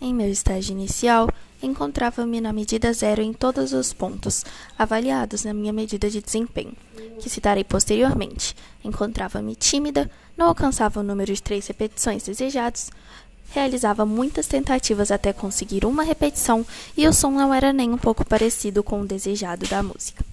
Em meu estágio inicial, encontrava-me na medida zero em todos os pontos, avaliados na minha medida de desempenho, que citarei posteriormente. Encontrava-me tímida, não alcançava o número de três repetições desejados, realizava muitas tentativas até conseguir uma repetição e o som não era nem um pouco parecido com o desejado da música.